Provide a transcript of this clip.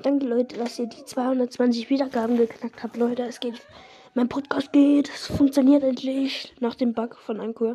Danke, Leute, dass ihr die 220 Wiedergaben geknackt habt, Leute. Es geht. Mein Podcast geht. Es funktioniert endlich. Nach dem Bug von Ankur.